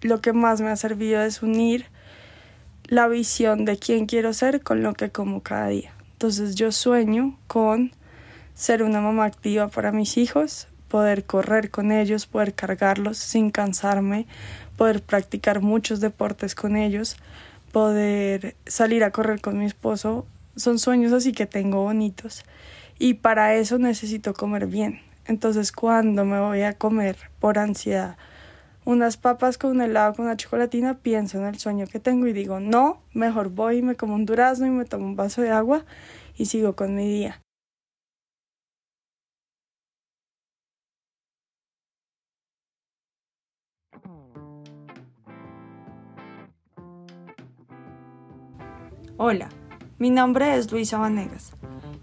lo que más me ha servido es unir la visión de quién quiero ser con lo que como cada día. Entonces yo sueño con ser una mamá activa para mis hijos, poder correr con ellos, poder cargarlos sin cansarme, poder practicar muchos deportes con ellos, poder salir a correr con mi esposo. Son sueños así que tengo bonitos y para eso necesito comer bien. Entonces cuando me voy a comer por ansiedad unas papas con un helado con una chocolatina, pienso en el sueño que tengo y digo, no, mejor voy y me como un durazno y me tomo un vaso de agua y sigo con mi día. Hola, mi nombre es Luisa Vanegas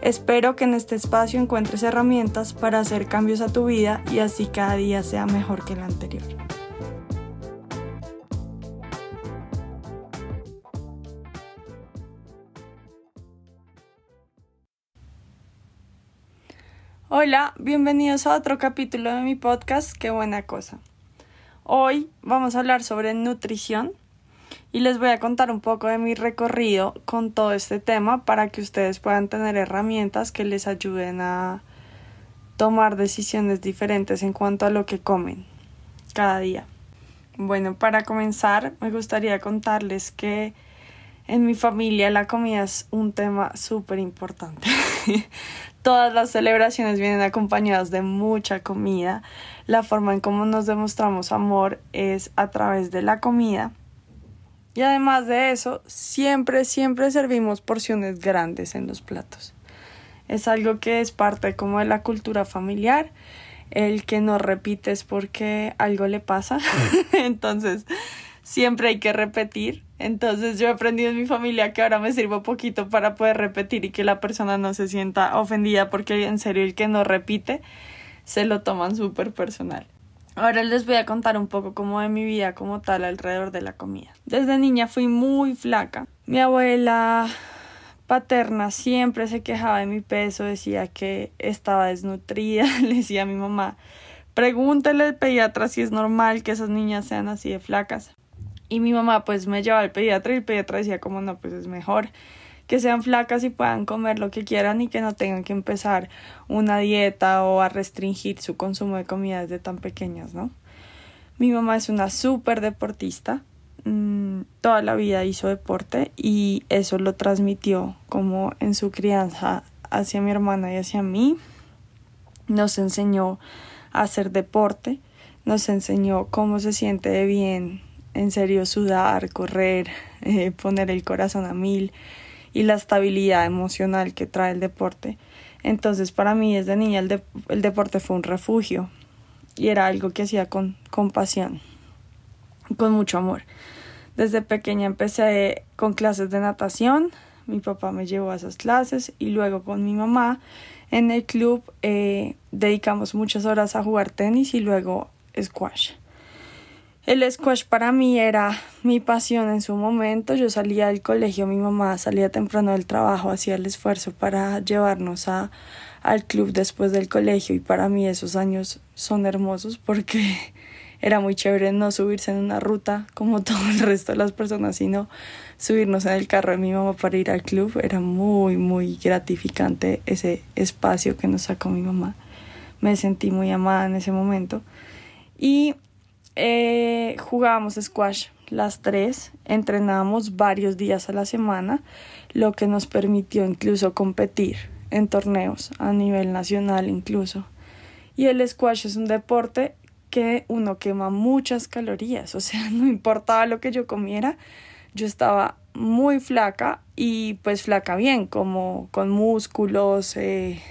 Espero que en este espacio encuentres herramientas para hacer cambios a tu vida y así cada día sea mejor que el anterior. Hola, bienvenidos a otro capítulo de mi podcast, qué buena cosa. Hoy vamos a hablar sobre nutrición y les voy a contar un poco de mi recorrido con todo este tema para que ustedes puedan tener herramientas que les ayuden a tomar decisiones diferentes en cuanto a lo que comen cada día. Bueno, para comenzar me gustaría contarles que en mi familia la comida es un tema súper importante. Todas las celebraciones vienen acompañadas de mucha comida. La forma en cómo nos demostramos amor es a través de la comida y además de eso, siempre, siempre servimos porciones grandes en los platos. Es algo que es parte como de la cultura familiar. El que no repites porque algo le pasa. Entonces, siempre hay que repetir. Entonces, yo he aprendido en mi familia que ahora me sirvo poquito para poder repetir y que la persona no se sienta ofendida porque en serio el que no repite se lo toman súper personal. Ahora les voy a contar un poco cómo de mi vida como tal alrededor de la comida. Desde niña fui muy flaca. Mi abuela paterna siempre se quejaba de mi peso, decía que estaba desnutrida, le decía a mi mamá, pregúntele al pediatra si es normal que esas niñas sean así de flacas. Y mi mamá pues me llevaba al pediatra y el pediatra decía como no, pues es mejor que sean flacas y puedan comer lo que quieran y que no tengan que empezar una dieta o a restringir su consumo de comida desde tan pequeñas, ¿no? Mi mamá es una súper deportista, mm, toda la vida hizo deporte y eso lo transmitió como en su crianza hacia mi hermana y hacia mí. Nos enseñó a hacer deporte, nos enseñó cómo se siente bien, en serio, sudar, correr, eh, poner el corazón a mil y la estabilidad emocional que trae el deporte. Entonces para mí desde niña el, el deporte fue un refugio y era algo que hacía con, con pasión, con mucho amor. Desde pequeña empecé con clases de natación, mi papá me llevó a esas clases y luego con mi mamá en el club eh, dedicamos muchas horas a jugar tenis y luego squash. El squash para mí era mi pasión en su momento. Yo salía del colegio, mi mamá salía temprano del trabajo, hacía el esfuerzo para llevarnos a, al club después del colegio y para mí esos años son hermosos porque era muy chévere no subirse en una ruta como todo el resto de las personas, sino subirnos en el carro de mi mamá para ir al club. Era muy, muy gratificante ese espacio que nos sacó mi mamá. Me sentí muy amada en ese momento. Y eh, jugábamos squash las tres, entrenábamos varios días a la semana, lo que nos permitió incluso competir en torneos a nivel nacional incluso. Y el squash es un deporte que uno quema muchas calorías, o sea, no importaba lo que yo comiera, yo estaba muy flaca y pues flaca bien, como con músculos, eh,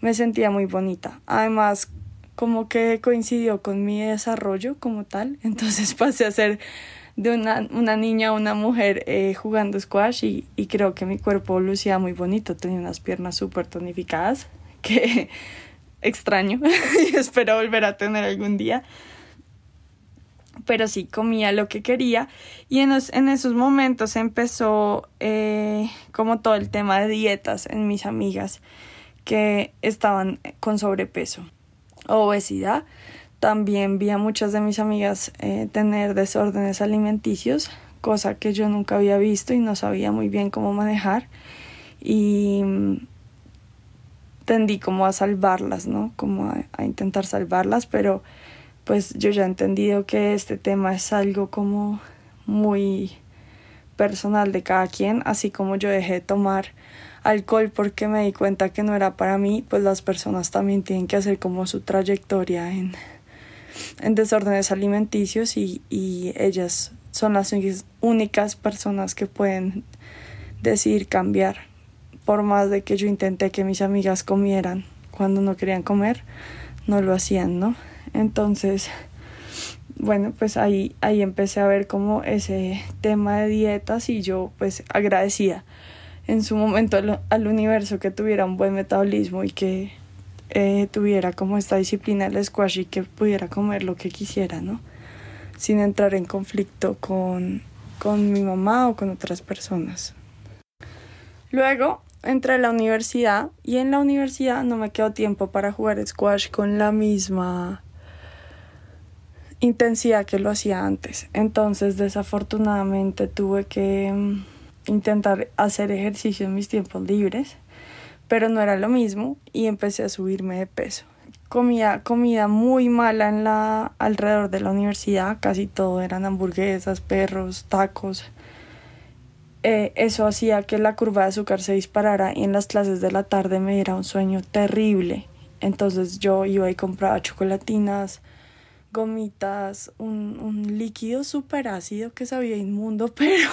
me sentía muy bonita. Además, como que coincidió con mi desarrollo como tal, entonces pasé a ser de una, una niña a una mujer eh, jugando squash y, creo que mi cuerpo lucía muy bonito, tenía unas piernas súper tonificadas que extraño y espero volver a tener algún día. Pero sí, comía lo que quería y en, en esos momentos empezó eh, como todo el tema de dietas en mis amigas que estaban con sobrepeso obesidad. También vi a muchas de mis amigas eh, tener desórdenes alimenticios, cosa que yo nunca había visto y no sabía muy bien cómo manejar. Y mm, tendí como a salvarlas, ¿no? Como a, a, intentar salvarlas, pero pues yo ya he entendido que este tema es algo como muy personal de cada quien, así como yo dejé de tomar alcohol porque me di cuenta que no era para mí, pues las personas también tienen que hacer como su trayectoria en, en desórdenes alimenticios y, y ellas son las únicas personas que pueden decidir cambiar. Por más de que yo intenté que mis amigas comieran cuando no querían comer, no lo hacían, ¿no? Entonces, bueno, pues ahí, ahí empecé a ver como ese tema de dietas y yo pues agradecía en su momento al, universo que tuviera un buen metabolismo y que eh, tuviera como esta disciplina del squash y que pudiera comer lo que quisiera, ¿no? Sin entrar en conflicto con, con mi mamá o con otras personas. Luego entré a la universidad y en la universidad no me quedó tiempo para jugar squash con la misma intensidad que lo hacía antes. Entonces desafortunadamente tuve que mm, intentar hacer ejercicio en mis tiempos libres, pero no era lo mismo y empecé a subirme de peso. Comía comida muy mala en la alrededor de la universidad, casi todo eran hamburguesas, perros, tacos. Eh, eso hacía que la curva de azúcar se disparara y en las clases de la tarde me diera un sueño terrible. Entonces yo iba y compraba chocolatinas, gomitas, un, un líquido súper ácido que sabía inmundo, pero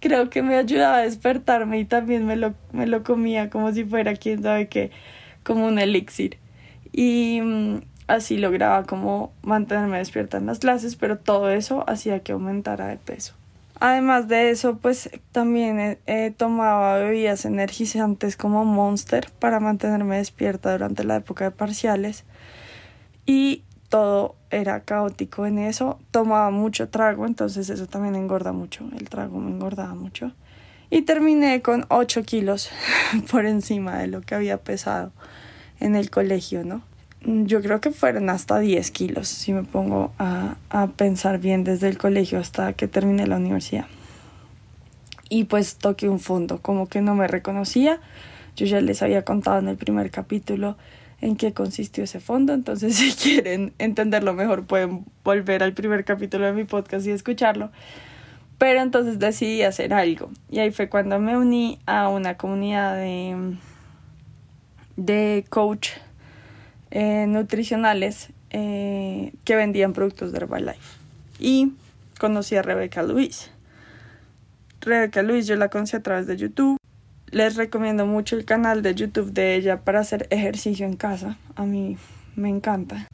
creo que me ayudaba a despertarme y también me lo, me lo comía como si fuera, quién sabe qué, como un elixir. Y mm, así lograba como mantenerme despierta en las clases, pero todo eso hacía que aumentara de peso. Además de eso, pues también tomaba bebidas energizantes como Monster para mantenerme despierta durante la época de parciales. Y todo era caótico en eso. Tomaba mucho trago, entonces eso también engorda mucho. El trago me engordaba mucho. Y terminé con 8 kilos por encima de lo que había pesado en el colegio, ¿no? Yo creo que fueron hasta 10 kilos, si me pongo a, a pensar bien desde el colegio hasta que terminé la universidad. Y pues toqué un fondo, como que no me reconocía. Yo ya les había contado en el primer capítulo en qué consistió ese fondo. Entonces, si quieren entenderlo mejor, pueden volver al primer capítulo de mi podcast y escucharlo. Pero entonces decidí hacer algo. Y ahí fue cuando me uní a una comunidad de, de coach eh, nutricionales eh, que vendían productos de Herbalife. Y conocí a Rebeca Luis. Rebeca Luis yo la conocí a través de YouTube les recomiendo mucho el canal de YouTube de ella para hacer ejercicio en casa. A mí me encanta.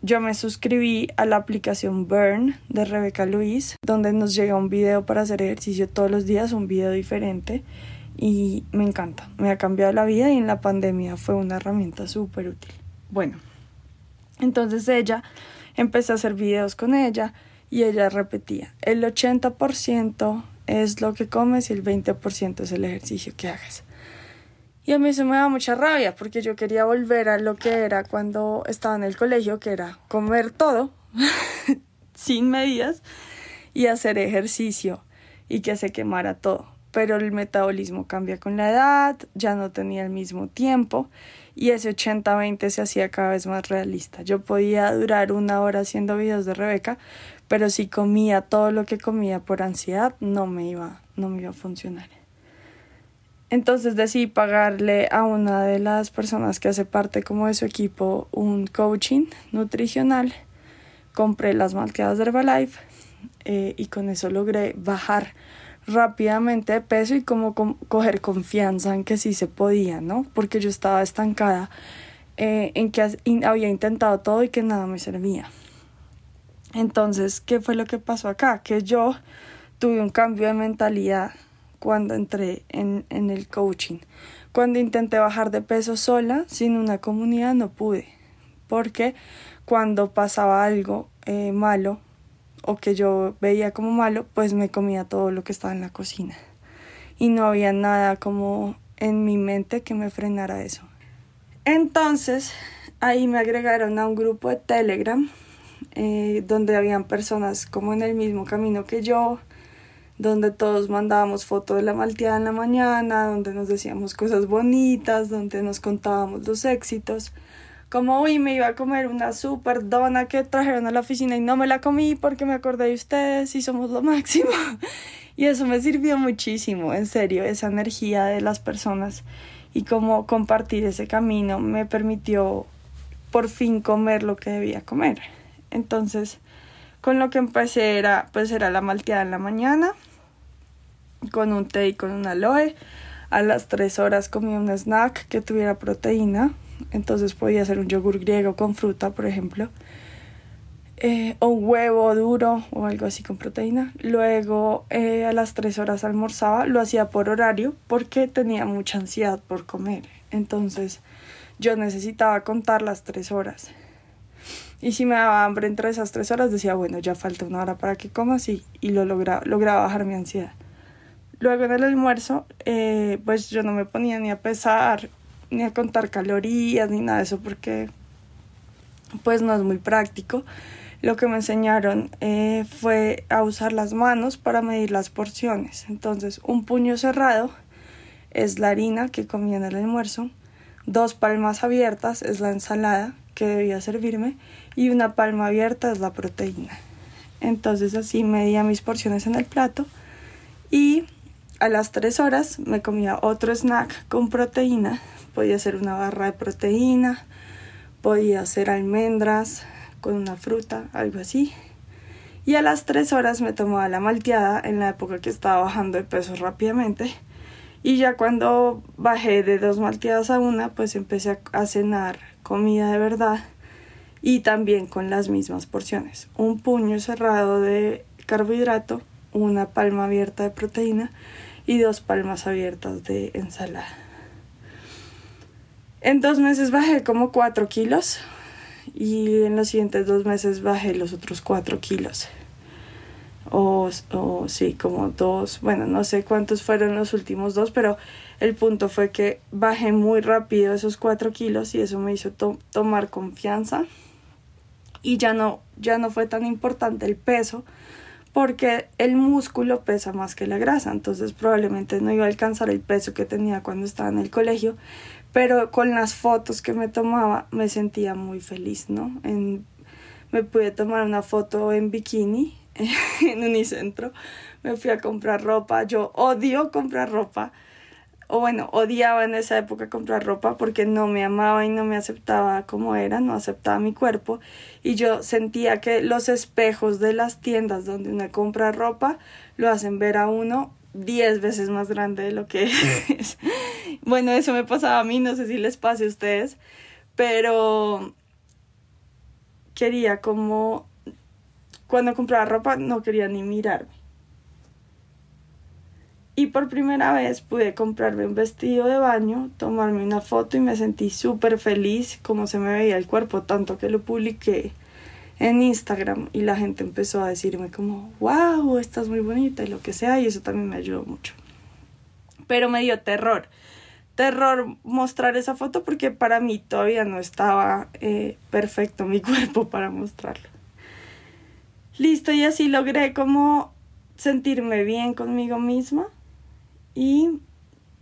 Yo me suscribí a la aplicación Burn de Rebeca Luis, donde nos llega un video para hacer ejercicio todos los días, un video diferente. Y me encanta, me ha cambiado la vida y en la pandemia fue una herramienta súper útil. Bueno, entonces ella, empecé a hacer videos con ella y ella repetía, el 80% es lo que comes y el 20% es el ejercicio que hagas. Y a mí eso me da mucha rabia porque yo quería volver a lo que era cuando estaba en el colegio, que era comer todo sin medidas y hacer ejercicio y que se quemara todo. Pero el metabolismo cambia con la edad, ya no tenía el mismo tiempo y ese 80-20 se hacía cada vez más realista. Yo podía durar una hora haciendo videos de Rebeca, pero si comía todo lo que comía por ansiedad, no me iba, no me iba a funcionar. Entonces decidí pagarle a una de las personas que hace parte como de su equipo un coaching nutricional. Compré las malteadas de Herbalife eh, y con eso logré bajar rápidamente de peso y como coger confianza en que sí se podía, ¿no? Porque yo estaba estancada eh, en que había intentado todo y que nada me servía. Entonces, ¿qué fue lo que pasó acá? Que yo tuve un cambio de mentalidad cuando entré en, el coaching. Cuando intenté bajar de peso sola, sin una comunidad, no pude. Porque cuando pasaba algo eh, malo o que yo veía como malo, pues me comía todo lo que estaba en la cocina. Y no había nada como en mi mente que me frenara eso. Entonces, ahí me agregaron a un grupo de Telegram eh, donde habían personas como en el mismo camino que yo, donde todos mandábamos fotos de la malteada en la mañana, donde nos decíamos cosas bonitas, donde nos contábamos los éxitos. Como hoy me iba a comer una super dona que trajeron a la oficina y no me la comí porque me acordé de ustedes y somos lo máximo. Y eso me sirvió muchísimo, en serio, esa energía de las personas y como compartir ese camino me permitió por fin comer lo que debía comer. Entonces, con lo que empecé era, pues era la malteada en la mañana, con un té y con un aloe. A las tres horas comía un snack que tuviera proteína. Entonces podía ser un yogur griego con fruta, por ejemplo. Eh, o un huevo duro o algo así con proteína. Luego eh, a las tres horas almorzaba. Lo hacía por horario porque tenía mucha ansiedad por comer. Entonces yo necesitaba contar las tres horas. Y si me daba hambre entre esas tres horas, decía, bueno, ya falta una hora para que comas y, y lo lograba, lograba bajar mi ansiedad. Luego en el almuerzo, eh, pues yo no me ponía ni a pesar, ni a contar calorías, ni nada de eso, porque pues no es muy práctico. Lo que me enseñaron eh, fue a usar las manos para medir las porciones. Entonces, un puño cerrado es la harina que comía en el almuerzo, dos palmas abiertas es la ensalada que debía servirme y una palma abierta es la proteína. Entonces así medía mis porciones en el plato y a las 3 horas me comía otro snack con proteína. Podía ser una barra de proteína, podía ser almendras con una fruta, algo así. Y a las 3 horas me tomaba la malteada en la época que estaba bajando de peso rápidamente. Y ya cuando bajé de dos malteadas a una, pues empecé a cenar comida de verdad y también con las mismas porciones. Un puño cerrado de carbohidrato, una palma abierta de proteína y dos palmas abiertas de ensalada. En dos meses bajé como cuatro kilos y en los siguientes dos meses bajé los otros cuatro kilos. O, o sí, como dos, bueno, no sé cuántos fueron los últimos dos, pero el punto fue que bajé muy rápido esos cuatro kilos y eso me hizo tomar confianza. Y ya no, ya no fue tan importante el peso porque el músculo pesa más que la grasa, entonces probablemente no iba a alcanzar el peso que tenía cuando estaba en el colegio, pero con las fotos que me tomaba me sentía muy feliz, ¿no? Me pude tomar una foto en bikini en Unicentro, me fui a comprar ropa, yo odio comprar ropa, o bueno, odiaba en esa época comprar ropa porque no me amaba y no me aceptaba como era, no aceptaba mi cuerpo. Y yo sentía que los espejos de las tiendas donde uno compra ropa lo hacen ver a uno diez veces más grande de lo que es. bueno, eso me pasaba a mí, no sé si les pase a ustedes, pero quería como cuando compraba ropa no quería ni mirarme y por primera vez pude comprarme un vestido de baño, tomarme una foto y me sentí súper feliz como se me veía el cuerpo, tanto que lo publiqué en Instagram y la gente empezó a decirme como, wow, estás muy bonita y lo que sea y eso también me ayudó mucho. Pero me dio terror, terror mostrar esa foto porque para mí todavía no estaba eh, perfecto mi cuerpo para mostrarlo. Listo, y así logré como sentirme bien conmigo misma y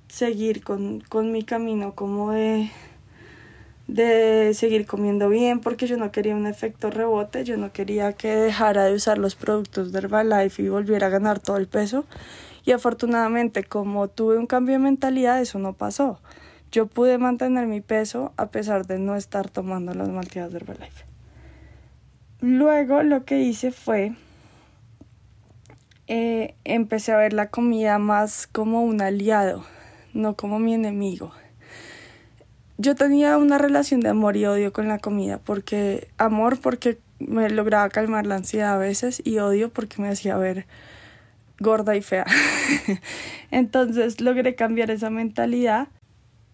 seguir con, mi camino como de, de seguir comiendo bien porque yo no quería un efecto rebote, yo no quería que dejara de usar los productos de Herbalife y volviera a ganar todo el peso y afortunadamente como tuve un cambio de mentalidad eso no pasó. Yo pude mantener mi peso a pesar de no estar tomando las malteadas de Herbalife. Luego lo que hice fue eh, empecé a ver la comida más como un aliado, no como mi enemigo. yo tenía una relación de amor y odio con la comida, porque amor porque me lograba calmar la ansiedad a veces y odio porque me hacía ver gorda y fea. Entonces logré cambiar esa mentalidad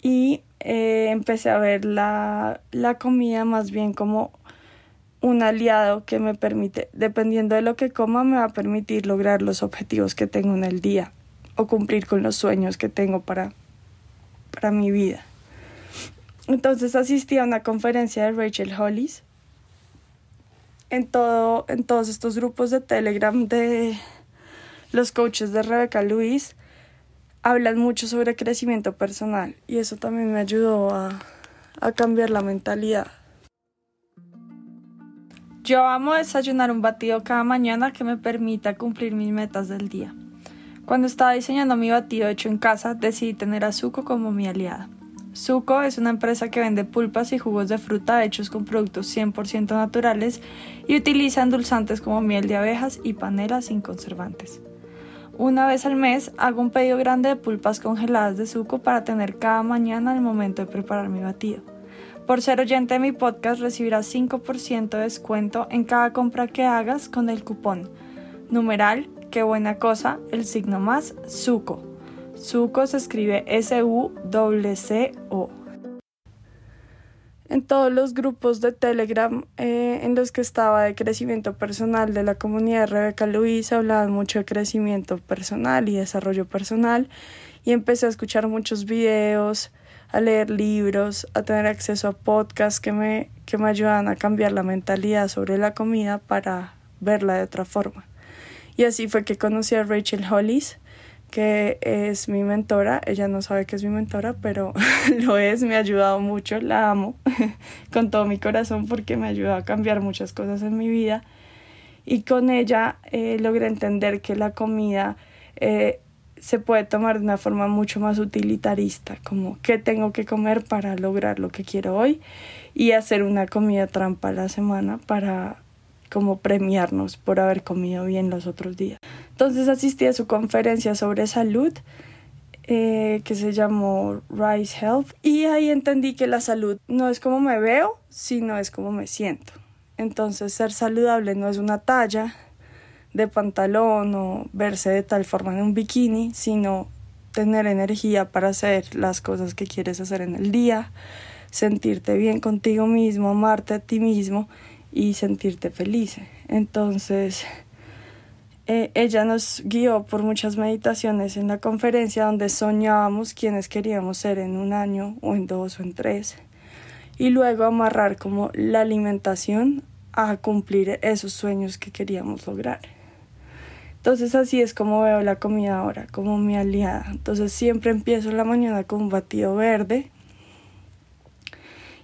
y eh, empecé a ver la, la comida más bien como un aliado que me permite, dependiendo de lo que coma, me va a permitir lograr los objetivos que tengo en el día o cumplir con los sueños que tengo para, para mi vida. Entonces asistí a una conferencia de Rachel Hollis en, todo, en todos estos grupos de Telegram de los coaches de Rebecca Luis hablan mucho sobre crecimiento personal y eso también me ayudó a, a cambiar la mentalidad. Yo amo desayunar un batido cada mañana que me permita cumplir mis metas del día. Cuando estaba diseñando mi batido hecho en casa, decidí tener a Zuko como mi aliada. Zuko es una empresa que vende pulpas y jugos de fruta hechos con productos 100% naturales y utiliza endulzantes como miel de abejas y panela sin conservantes. Una vez al mes hago un pedido grande de pulpas congeladas de Zuko para tener cada mañana al momento de preparar mi batido. Por ser oyente de mi podcast recibirás 5% de descuento en cada compra que hagas con el cupón numeral, qué buena cosa, el signo más, Zuko. Zuko se escribe S-U-C-O. En todos los grupos de Telegram eh, en los que estaba de crecimiento personal de la comunidad Rebeca Luis hablaban mucho de crecimiento personal y desarrollo personal y empecé a escuchar muchos videos, a leer libros, a tener acceso a podcasts que me, que me ayudan a cambiar la mentalidad sobre la comida para verla de otra forma. Y así fue que conocí a Rachel Hollis que es mi mentora. Ella no sabe que es mi mentora, pero lo es, me ha ayudado mucho, la amo con todo mi corazón porque me ha ayudado a cambiar muchas cosas en mi vida. Y con ella eh, logré entender que la comida eh, se puede tomar de una forma mucho más utilitarista, como qué tengo que comer para lograr lo que quiero hoy y hacer una comida trampa a la semana para como premiarnos por haber comido bien los otros días. Entonces asistí a su conferencia sobre salud eh, que se llamó Rise Health y ahí entendí que la salud no es como me veo, sino es como me siento. Entonces ser saludable no es una talla de pantalón o verse de tal forma en un bikini, sino tener energía para hacer las cosas que quieres hacer en el día, sentirte bien contigo mismo, amarte a ti mismo y sentirte feliz. Entonces, eh, ella nos guió por muchas meditaciones en la conferencia donde soñábamos quiénes queríamos ser en un año o en dos o en tres. Y luego amarrar como la alimentación a cumplir esos sueños que queríamos lograr. Entonces así es como veo la comida ahora, como mi aliada. Entonces siempre empiezo la mañana con un batido verde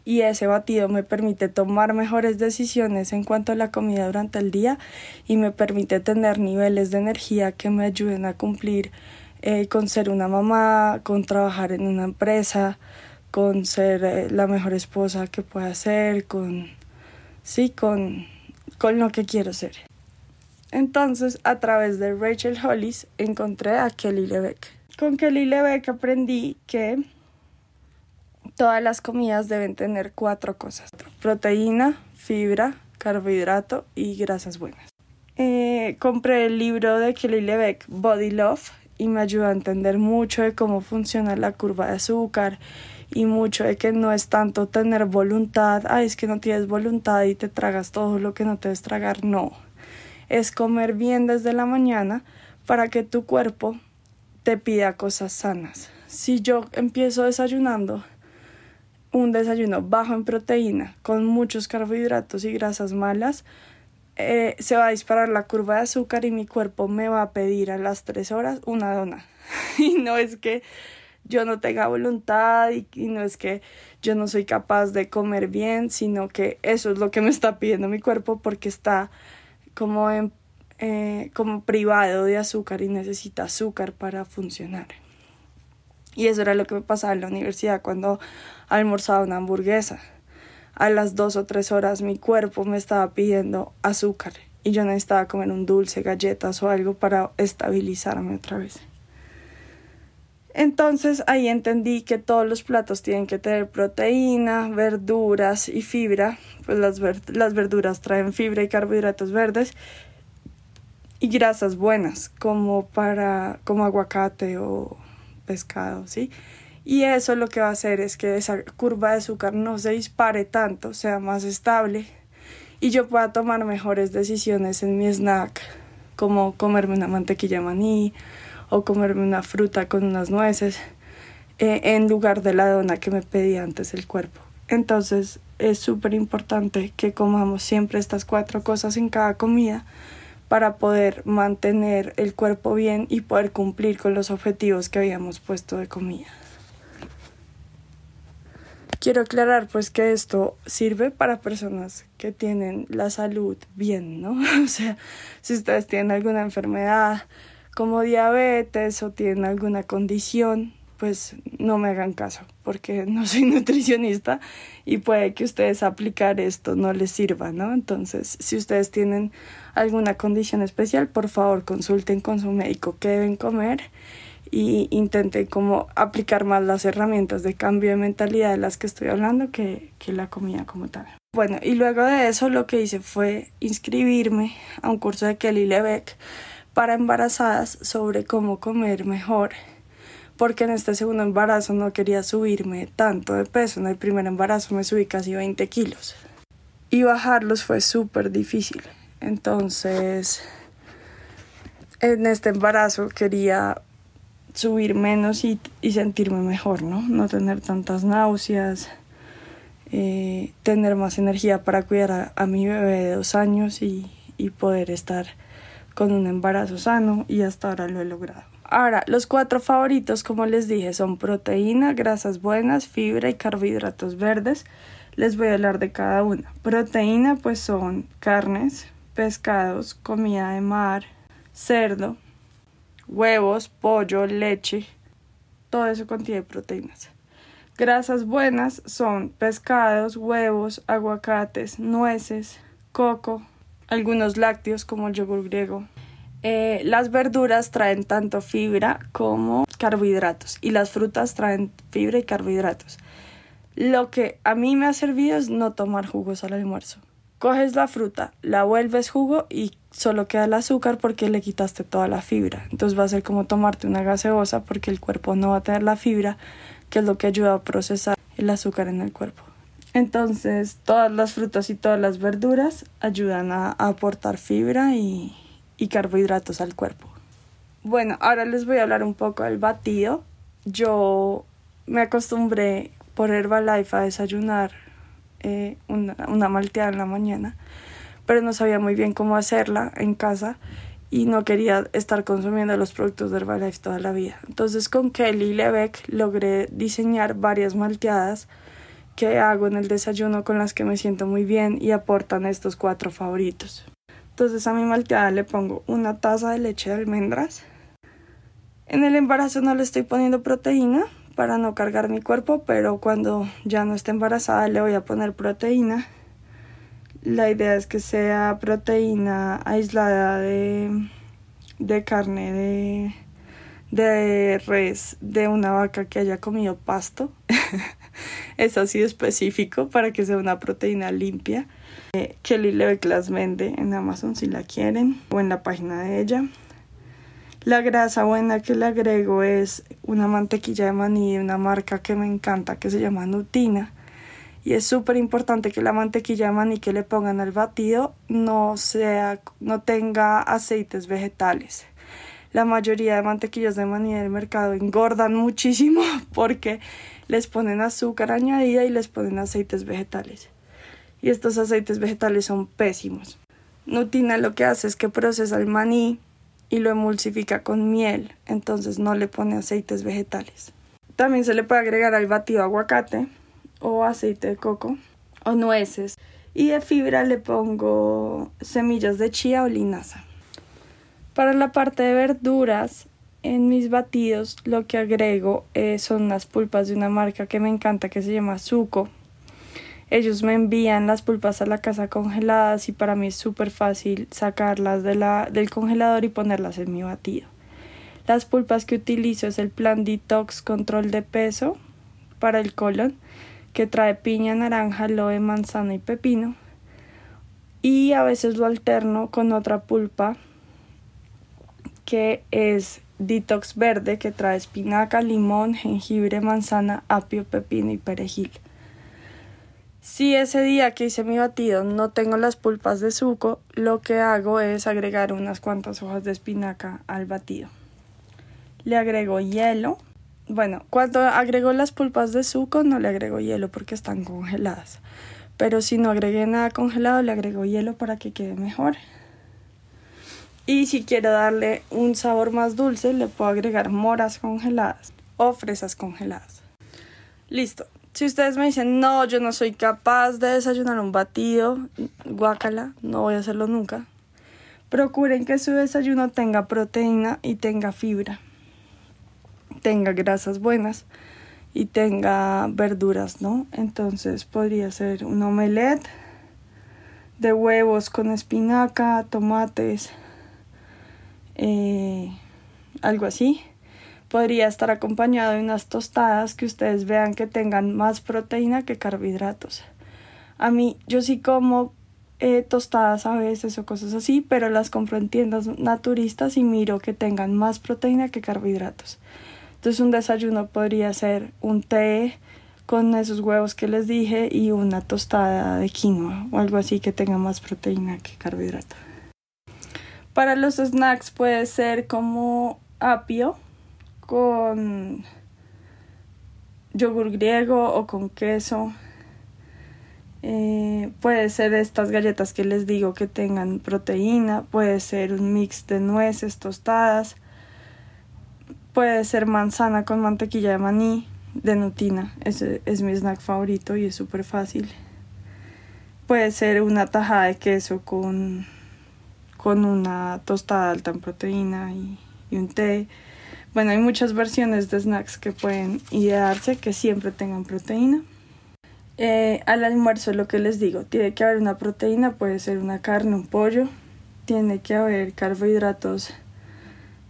y ese batido me permite tomar mejores decisiones en cuanto a la comida durante el día y me permite tener niveles de energía que me ayuden a cumplir eh, con ser una mamá, con trabajar en una empresa, con ser eh, la mejor esposa que pueda ser, con sí, con, con lo que quiero ser. Entonces, a través de Rachel Hollis encontré a Kelly Lebeck. Con Kelly Lebeck aprendí que Todas las comidas deben tener cuatro cosas. Proteína, fibra, carbohidrato y grasas buenas. Eh, compré el libro de Kelly Lebeck, Body Love, y me ayudó a entender mucho de cómo funciona la curva de azúcar y mucho de que no es tanto tener voluntad, ay, es que no tienes voluntad y te tragas todo lo que no te debes tragar, no. Es comer bien desde la mañana para que tu cuerpo te pida cosas sanas. Si yo empiezo desayunando un desayuno bajo en proteína, con muchos carbohidratos y grasas malas, eh, se va a disparar la curva de azúcar y mi cuerpo me va a pedir a las tres horas una dona. y no es que yo no tenga voluntad y, no es que yo no soy capaz de comer bien, sino que eso es lo que me está pidiendo mi cuerpo porque está como, en, eh, como privado de azúcar y necesita azúcar para funcionar. Y eso era lo que me pasaba en la universidad cuando almorzaba una hamburguesa. A las dos o tres horas mi cuerpo me estaba pidiendo azúcar y yo necesitaba comer un dulce, galletas o algo para estabilizarme otra vez. Entonces ahí entendí que todos los platos tienen que tener proteína, verduras y fibra. Pues las, las verduras traen fibra y carbohidratos verdes y grasas buenas como para como aguacate o pescado, ¿sí? Y eso lo que va a hacer es que esa curva de azúcar no se dispare tanto, sea más estable y yo pueda tomar mejores decisiones en mi snack, como comerme una mantequilla maní o comerme una fruta con unas nueces eh, en lugar de la dona que me pedía antes el cuerpo. Entonces es súper importante que comamos siempre estas cuatro cosas en cada comida para poder mantener el cuerpo bien y poder cumplir con los objetivos que habíamos puesto de comida. Quiero aclarar pues que esto sirve para personas que tienen la salud bien, ¿no? O sea, si ustedes tienen alguna enfermedad como diabetes o tienen alguna condición, pues no me hagan caso, porque no soy nutricionista y puede que ustedes aplicar esto no les sirva, ¿no? Entonces, si ustedes tienen alguna condición especial, por favor consulten con su médico qué deben comer y intenten como aplicar más las herramientas de cambio de mentalidad de las que estoy hablando que, que la comida como tal. Bueno, y luego de eso lo que hice fue inscribirme a un curso de Kelly Lebeck para embarazadas sobre cómo comer mejor, porque en este segundo embarazo no quería subirme tanto de peso, en el primer embarazo me subí casi 20 kilos y bajarlos fue súper difícil. Entonces, en este embarazo quería subir menos y, sentirme mejor, ¿no? No tener tantas náuseas, eh, tener más energía para cuidar a, mi bebé de dos años y, y poder estar con un embarazo sano y hasta ahora lo he logrado. Ahora, los cuatro favoritos, como les dije, son proteína, grasas buenas, fibra y carbohidratos verdes. Les voy a hablar de cada una. Proteína, pues son carnes, pescados, comida de mar, cerdo, huevos, pollo, leche. Todo eso contiene proteínas. Grasas buenas son pescados, huevos, aguacates, nueces, coco, algunos lácteos como el yogur griego. Eh, las verduras traen tanto fibra como carbohidratos y las frutas traen fibra y carbohidratos. Lo que a mí me ha servido es no tomar jugos al almuerzo. Coges la fruta, la vuelves jugo y solo queda el azúcar porque le quitaste toda la fibra. Entonces va a ser como tomarte una gaseosa porque el cuerpo no va a tener la fibra, que es lo que ayuda a procesar el azúcar en el cuerpo. Entonces, todas las frutas y todas las verduras ayudan a, aportar fibra y, y carbohidratos al cuerpo. Bueno, ahora les voy a hablar un poco del batido. Yo me acostumbré por Herbalife a desayunar eh, una, una malteada en la mañana, pero no sabía muy bien cómo hacerla en casa y no quería estar consumiendo los productos de Herbalife toda la vida. Entonces con Kelly Lebeck logré diseñar varias malteadas que hago en el desayuno con las que me siento muy bien y aportan estos cuatro favoritos. Entonces a mi malteada le pongo una taza de leche de almendras. En el embarazo no le estoy poniendo proteína para no cargar mi cuerpo, pero cuando ya no esté embarazada le voy a poner proteína. La idea es que sea proteína aislada de, de carne de, de res de una vaca que haya comido pasto. es así específico para que sea una proteína limpia. Eh, Kelly las vende en Amazon si la quieren o en la página de ella. La grasa buena que le agrego es una mantequilla de maní de una marca que me encanta que se llama Nutina. Y es súper importante que la mantequilla de maní que le pongan al batido no, sea, no tenga aceites vegetales la mayoría de mantequillas de maní del mercado engordan muchísimo porque les ponen azúcar añadida y les ponen aceites vegetales. Y estos aceites vegetales son pésimos. Nutina lo que hace es que procesa el maní y lo emulsifica con miel, entonces no le pone aceites vegetales. También se le puede agregar al batido aguacate o aceite de coco o nueces. Y de fibra le pongo semillas de chía o linaza. Para la parte de verduras, en mis batidos lo que agrego eh, son las pulpas de una marca que me encanta que se llama Zuko. Ellos me envían las pulpas a la casa congeladas y para mí es súper fácil sacarlas de la, del congelador y ponerlas en mi batido. Las pulpas que utilizo es el plan Detox Control de Peso para el colon, que trae piña, naranja, aloe, manzana y pepino. Y a veces lo alterno con otra pulpa que es Detox Verde, que trae espinaca, limón, jengibre, manzana, apio, pepino y perejil. Si ese día que hice mi batido no tengo las pulpas de suco, lo que hago es agregar unas cuantas hojas de espinaca al batido. Le agrego hielo. Bueno, cuando agrego las pulpas de suco no le agrego hielo porque están congeladas. Pero si no agregué nada congelado, le agrego hielo para que quede mejor. Y si quiero darle un sabor más dulce, le puedo agregar moras congeladas o fresas congeladas. Listo, si ustedes me dicen, no, yo no soy capaz de desayunar un batido, guácala, no voy a hacerlo nunca. Procuren que su desayuno tenga proteína y tenga fibra, tenga grasas buenas y tenga verduras, ¿no? Entonces podría ser un omelette de huevos con espinaca, tomates, eh, algo así podría estar acompañado de unas tostadas que ustedes vean que tengan más proteína que carbohidratos. A mí, yo sí como eh, tostadas a veces o cosas así, pero las compro en tiendas naturistas y miro que tengan más proteína que carbohidratos. Entonces un desayuno podría ser un té con esos huevos que les dije y una tostada de quinoa o algo así que tenga más proteína que carbohidrato. Para los snacks puede ser como apio, con yogur griego o con queso. Eh, puede ser estas galletas que les digo que tengan proteína, puede ser un mix de nueces tostadas, puede ser manzana con mantequilla de maní, de nutina, ese es mi snack favorito y es súper fácil. Puede ser una tajada de queso con, con una tostada alta en proteína y, y un té. Bueno, hay muchas versiones de snacks que pueden idearse que siempre tengan proteína. Eh, al almuerzo lo que les digo, tiene que haber una proteína, puede ser una carne, un pollo, tiene que haber carbohidratos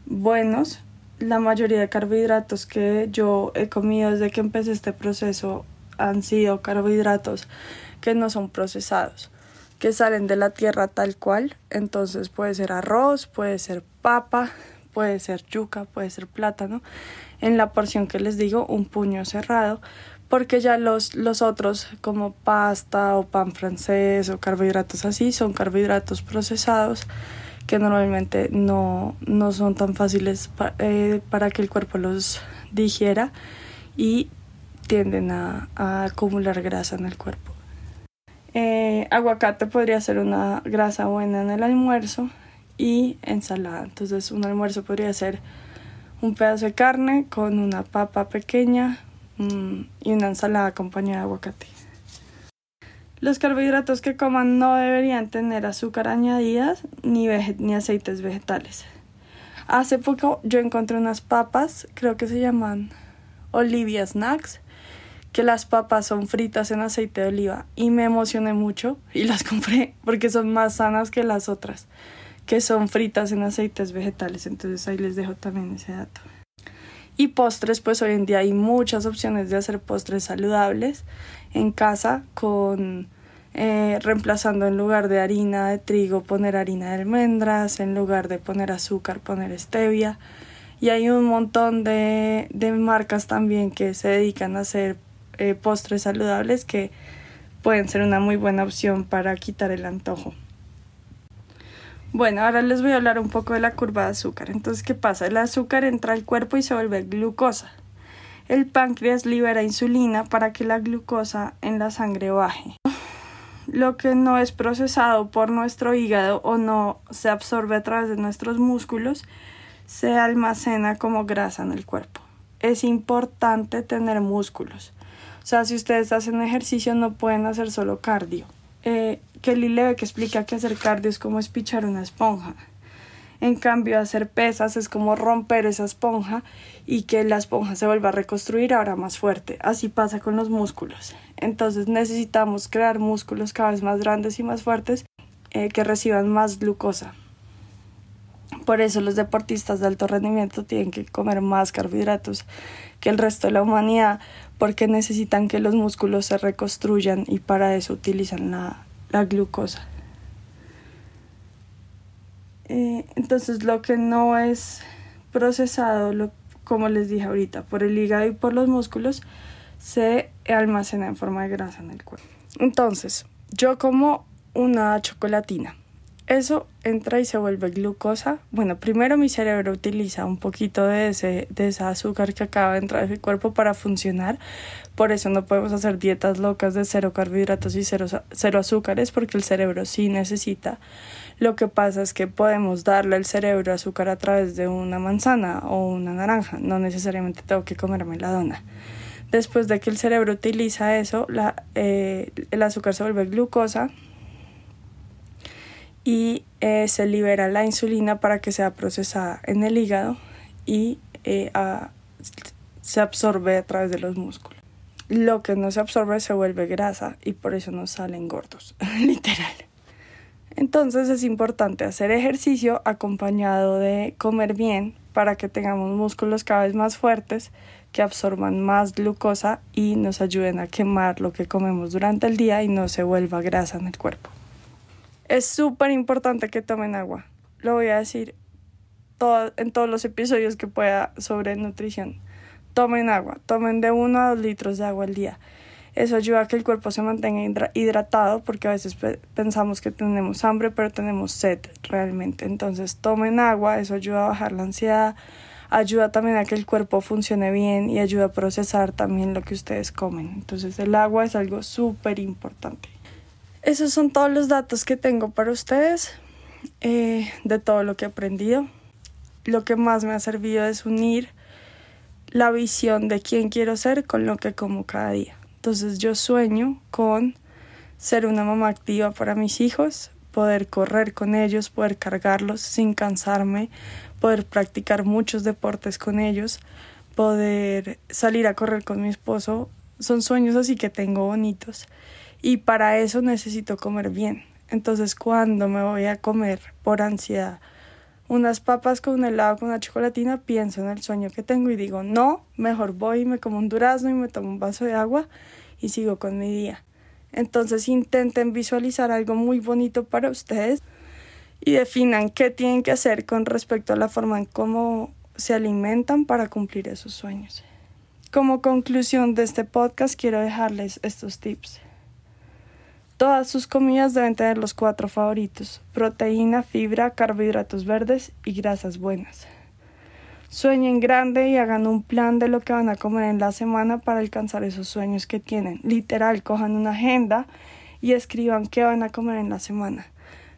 buenos. La mayoría de carbohidratos que yo he comido desde que empecé este proceso han sido carbohidratos que no son procesados, que salen de la tierra tal cual. Entonces puede ser arroz, puede ser papa, puede ser yuca, puede ser plátano, en la porción que les digo, un puño cerrado, porque ya los, los otros como pasta o pan francés o carbohidratos así son carbohidratos procesados que normalmente no, no son tan fáciles eh, para que el cuerpo los digiera y tienden a, acumular grasa en el cuerpo. Eh, aguacate podría ser una grasa buena en el almuerzo y ensalada. Entonces un almuerzo podría ser un pedazo de carne con una papa pequeña mm, y una ensalada acompañada de aguacate. Los carbohidratos que coman no deberían tener azúcar añadidas ni, ni aceites vegetales. Hace poco yo encontré unas papas, creo que se llaman Olivia Snacks, que las papas son fritas en aceite de oliva y me emocioné mucho y las compré porque son más sanas que las otras que son fritas en aceites vegetales. Entonces ahí les dejo también ese dato. Y postres, pues hoy en día hay muchas opciones de hacer postres saludables en casa con eh, reemplazando en lugar de harina de trigo poner harina de almendras, en lugar de poner azúcar poner stevia. Y hay un montón de, de marcas también que se dedican a hacer eh, postres saludables que pueden ser una muy buena opción para quitar el antojo. Bueno, ahora les voy a hablar un poco de la curva de azúcar. Entonces, ¿qué pasa? El azúcar entra al cuerpo y se vuelve glucosa. El páncreas libera insulina para que la glucosa en la sangre baje. Lo que no es procesado por nuestro hígado o no se absorbe a través de nuestros músculos se almacena como grasa en el cuerpo. Es importante tener músculos. Sea, si ustedes hacen ejercicio no pueden hacer solo cardio. Eh, Kelly que explica que hacer cardio es como espichar una esponja. En cambio, hacer pesas es como romper esa esponja y que la esponja se vuelva a reconstruir ahora más fuerte. Así pasa con los músculos. Entonces necesitamos crear músculos cada vez más grandes y más fuertes eh, que reciban más glucosa. Por eso los deportistas de alto rendimiento tienen que comer más carbohidratos que el resto de la humanidad porque necesitan que los músculos se reconstruyan y para eso utilizan la, glucosa. Eh, entonces lo que no es procesado, lo, como les dije ahorita, por el hígado y por los músculos, se almacena en forma de grasa en el cuerpo. Entonces, yo como una chocolatina eso entra y se vuelve glucosa. Bueno, primero mi cerebro utiliza un poquito de ese, de ese azúcar que acaba de entrar en mi cuerpo para funcionar. Por eso no podemos hacer dietas locas de cero carbohidratos y cero, cero azúcares, porque el cerebro sí necesita. Lo que pasa es que podemos darle al cerebro azúcar a través de una manzana o una naranja. No necesariamente tengo que comerme la dona. Después de que el cerebro utiliza eso, la, eh, el azúcar se vuelve glucosa y eh, se libera la insulina para que sea procesada en el hígado y eh, se absorbe a través de los músculos. Lo que no se absorbe se vuelve grasa y por eso nos salen gordos, literal. Entonces es importante hacer ejercicio acompañado de comer bien para que tengamos músculos cada vez más fuertes que absorban más glucosa y nos ayuden a quemar lo que comemos durante el día y no se vuelva grasa en el cuerpo. Es súper importante que tomen agua. Lo voy a decir en todos los episodios que pueda sobre nutrición. Tomen agua, tomen de 1 a 2 litros de agua al día. Eso ayuda a que el cuerpo se mantenga hidratado porque a veces pensamos que tenemos hambre pero tenemos sed realmente. Entonces tomen agua, eso ayuda a bajar la ansiedad, ayuda también a que el cuerpo funcione bien y ayuda a procesar también lo que ustedes comen. Entonces el agua es algo súper importante. Esos son todos los datos que tengo para ustedes eh, de todo lo que he aprendido. Lo que más me ha servido es unir la visión de quién quiero ser con lo que como cada día. Entonces yo sueño con ser una mamá activa para mis hijos, poder correr con ellos, poder cargarlos sin cansarme, poder practicar muchos deportes con ellos, poder salir a correr con mi esposo. Son sueños así que tengo bonitos y para eso necesito comer bien. Entonces cuando me voy a comer por ansiedad unas papas con un helado con una chocolatina, pienso en el sueño que tengo y digo, no, mejor voy y me como un durazno y me tomo un vaso de agua y sigo con mi día. Entonces intenten visualizar algo muy bonito para ustedes y definan qué tienen que hacer con respecto a la forma en cómo se alimentan para cumplir esos sueños. Como conclusión de este podcast quiero dejarles estos tips. Todas sus comidas deben tener los cuatro favoritos, proteína, fibra, carbohidratos verdes y grasas buenas. Sueñen grande y hagan un plan de lo que van a comer en la semana para alcanzar esos sueños que tienen. Literal, cojan una agenda y escriban qué van a comer en la semana.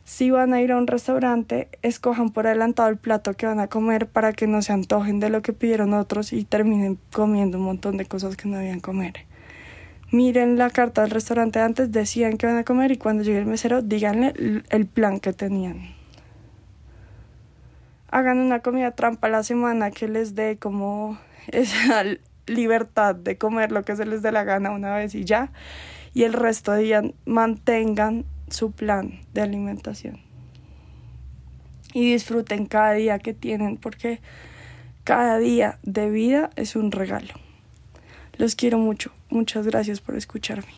Si van a ir a un restaurante, escojan por adelantado el plato que van a comer para que no se antojen de lo que pidieron otros y terminen comiendo un montón de cosas que no debían comer miren la carta del restaurante antes, decían que van a comer y cuando llegue el mesero, díganle el plan que tenían. Hagan una comida trampa la semana que les dé como esa libertad de comer lo que se les dé la gana una vez y ya. Y el resto de día mantengan su plan de alimentación. Y disfruten cada día que tienen porque cada día de vida es un regalo. Los quiero mucho. Muchas gracias por escucharme.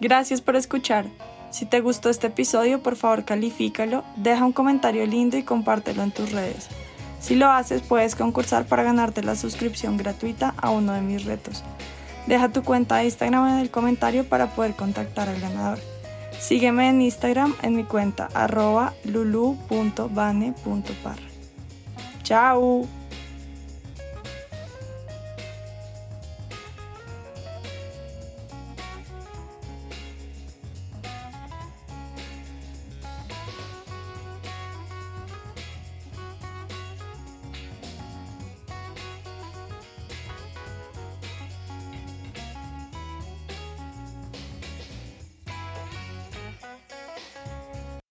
Gracias por escuchar. Si te gustó este episodio, por favor califícalo, deja un comentario lindo y compártelo en tus redes. Si lo haces, puedes concursar para ganarte la suscripción gratuita a uno de mis retos. Deja tu cuenta de Instagram en el comentario para poder contactar al ganador. Sígueme en Instagram en mi cuenta arroba lulu.bane.par. Chao.